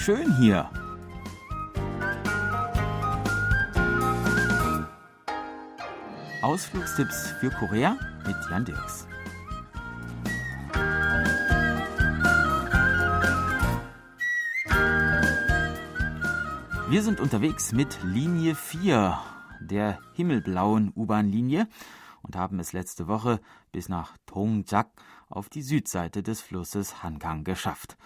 schön hier. Ausflugstipps für Korea mit Jan Dirks. Wir sind unterwegs mit Linie 4, der himmelblauen U-Bahn-Linie, und haben es letzte Woche bis nach Dongjak auf die Südseite des Flusses Hangang geschafft.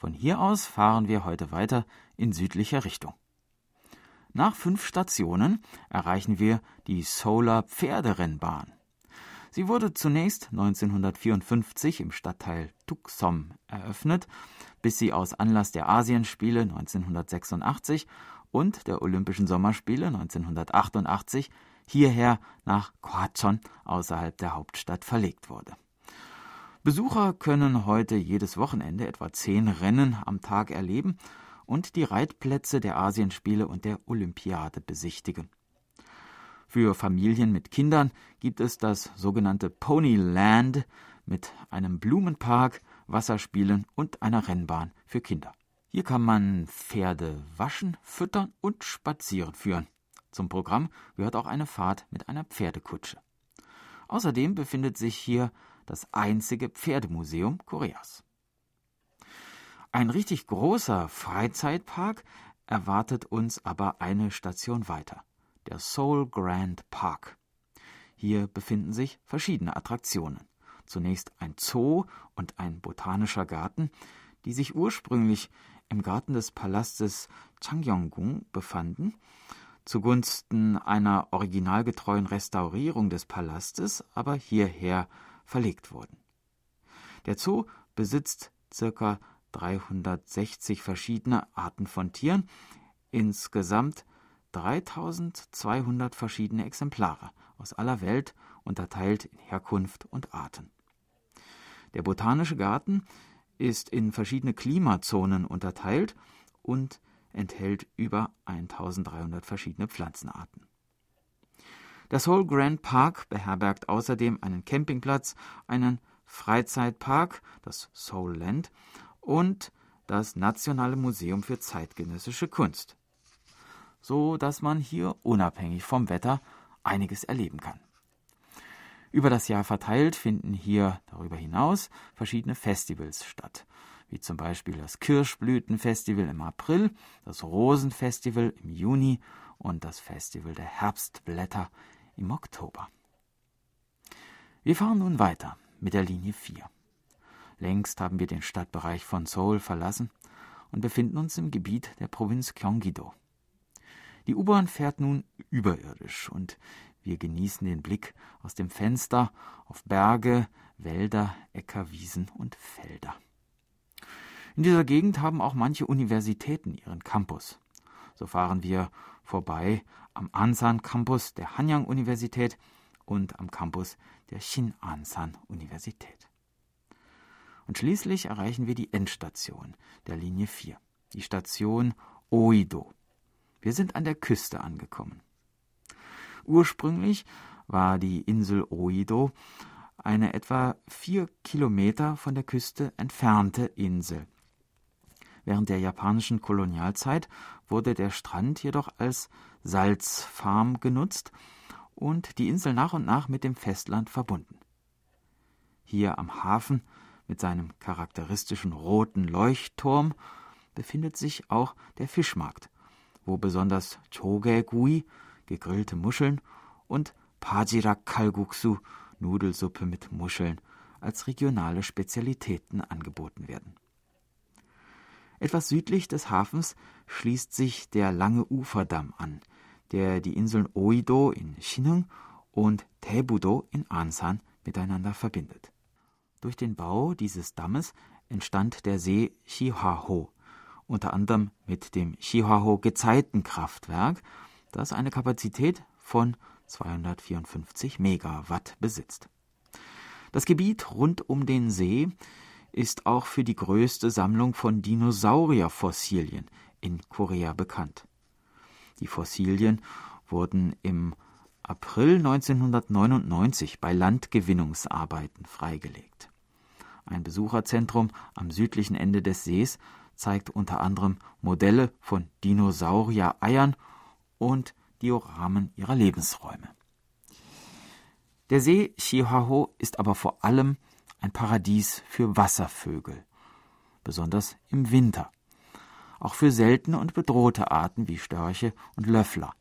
Von hier aus fahren wir heute weiter in südlicher Richtung. Nach fünf Stationen erreichen wir die Solar Pferderennbahn. Sie wurde zunächst 1954 im Stadtteil Tuxom eröffnet, bis sie aus Anlass der Asienspiele 1986 und der Olympischen Sommerspiele 1988 hierher nach Kwachon außerhalb der Hauptstadt verlegt wurde. Besucher können heute jedes Wochenende etwa zehn Rennen am Tag erleben und die Reitplätze der Asienspiele und der Olympiade besichtigen. Für Familien mit Kindern gibt es das sogenannte Ponyland mit einem Blumenpark, Wasserspielen und einer Rennbahn für Kinder. Hier kann man Pferde waschen, füttern und spazieren führen. Zum Programm gehört auch eine Fahrt mit einer Pferdekutsche. Außerdem befindet sich hier das einzige Pferdemuseum Koreas. Ein richtig großer Freizeitpark erwartet uns aber eine Station weiter, der Seoul Grand Park. Hier befinden sich verschiedene Attraktionen. Zunächst ein Zoo und ein botanischer Garten, die sich ursprünglich im Garten des Palastes Changyonggung befanden, zugunsten einer originalgetreuen Restaurierung des Palastes aber hierher verlegt wurden. Der Zoo besitzt ca. 360 verschiedene Arten von Tieren, insgesamt 3200 verschiedene Exemplare aus aller Welt, unterteilt in Herkunft und Arten. Der Botanische Garten ist in verschiedene Klimazonen unterteilt und enthält über 1300 verschiedene Pflanzenarten. Der Seoul Grand Park beherbergt außerdem einen Campingplatz, einen Freizeitpark, das Seoul Land, und das Nationale Museum für zeitgenössische Kunst, so dass man hier unabhängig vom Wetter einiges erleben kann. Über das Jahr verteilt finden hier darüber hinaus verschiedene Festivals statt, wie zum Beispiel das Kirschblütenfestival im April, das Rosenfestival im Juni und das Festival der Herbstblätter im Oktober. Wir fahren nun weiter mit der Linie 4. Längst haben wir den Stadtbereich von Seoul verlassen und befinden uns im Gebiet der Provinz Gyeonggi-do. Die U-Bahn fährt nun überirdisch und wir genießen den Blick aus dem Fenster auf Berge, Wälder, Äcker, Wiesen und Felder. In dieser Gegend haben auch manche Universitäten ihren Campus. So fahren wir vorbei am Ansan Campus der Hanyang Universität und am Campus der Shin Ansan Universität. Und schließlich erreichen wir die Endstation der Linie 4, die Station Oido. Wir sind an der Küste angekommen. Ursprünglich war die Insel Oido eine etwa vier Kilometer von der Küste entfernte Insel. Während der japanischen Kolonialzeit wurde der Strand jedoch als Salzfarm genutzt und die Insel nach und nach mit dem Festland verbunden. Hier am Hafen mit seinem charakteristischen roten Leuchtturm befindet sich auch der Fischmarkt, wo besonders Chogegui, gegrillte Muscheln, und Pajirak Kalguksu, Nudelsuppe mit Muscheln, als regionale Spezialitäten angeboten werden. Etwas südlich des Hafens schließt sich der lange Uferdamm an, der die Inseln Oido in Shinung und Taebudo in Ansan miteinander verbindet. Durch den Bau dieses Dammes entstand der See Shihaho, unter anderem mit dem Shihaho Gezeitenkraftwerk, das eine Kapazität von 254 Megawatt besitzt. Das Gebiet rund um den See ist auch für die größte Sammlung von Dinosaurierfossilien in Korea bekannt. Die Fossilien wurden im April 1999 bei Landgewinnungsarbeiten freigelegt. Ein Besucherzentrum am südlichen Ende des Sees zeigt unter anderem Modelle von Dinosaurier-Eiern und Dioramen ihrer Lebensräume. Der See Chihuahua ist aber vor allem ein Paradies für Wasservögel, besonders im Winter, auch für seltene und bedrohte Arten wie Störche und Löffler.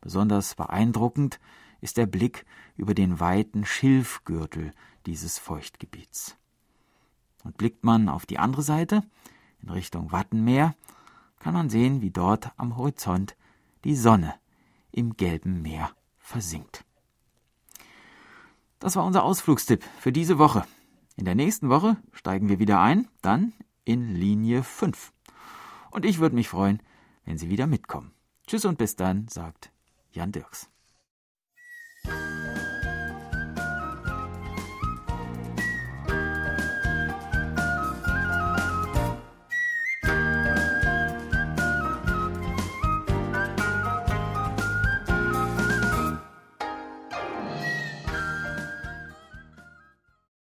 Besonders beeindruckend ist der Blick über den weiten Schilfgürtel dieses Feuchtgebiets. Und blickt man auf die andere Seite, in Richtung Wattenmeer, kann man sehen, wie dort am Horizont die Sonne im gelben Meer versinkt. Das war unser Ausflugstipp für diese Woche. In der nächsten Woche steigen wir wieder ein, dann in Linie 5. Und ich würde mich freuen, wenn Sie wieder mitkommen. Tschüss und bis dann, sagt Jan Dirks.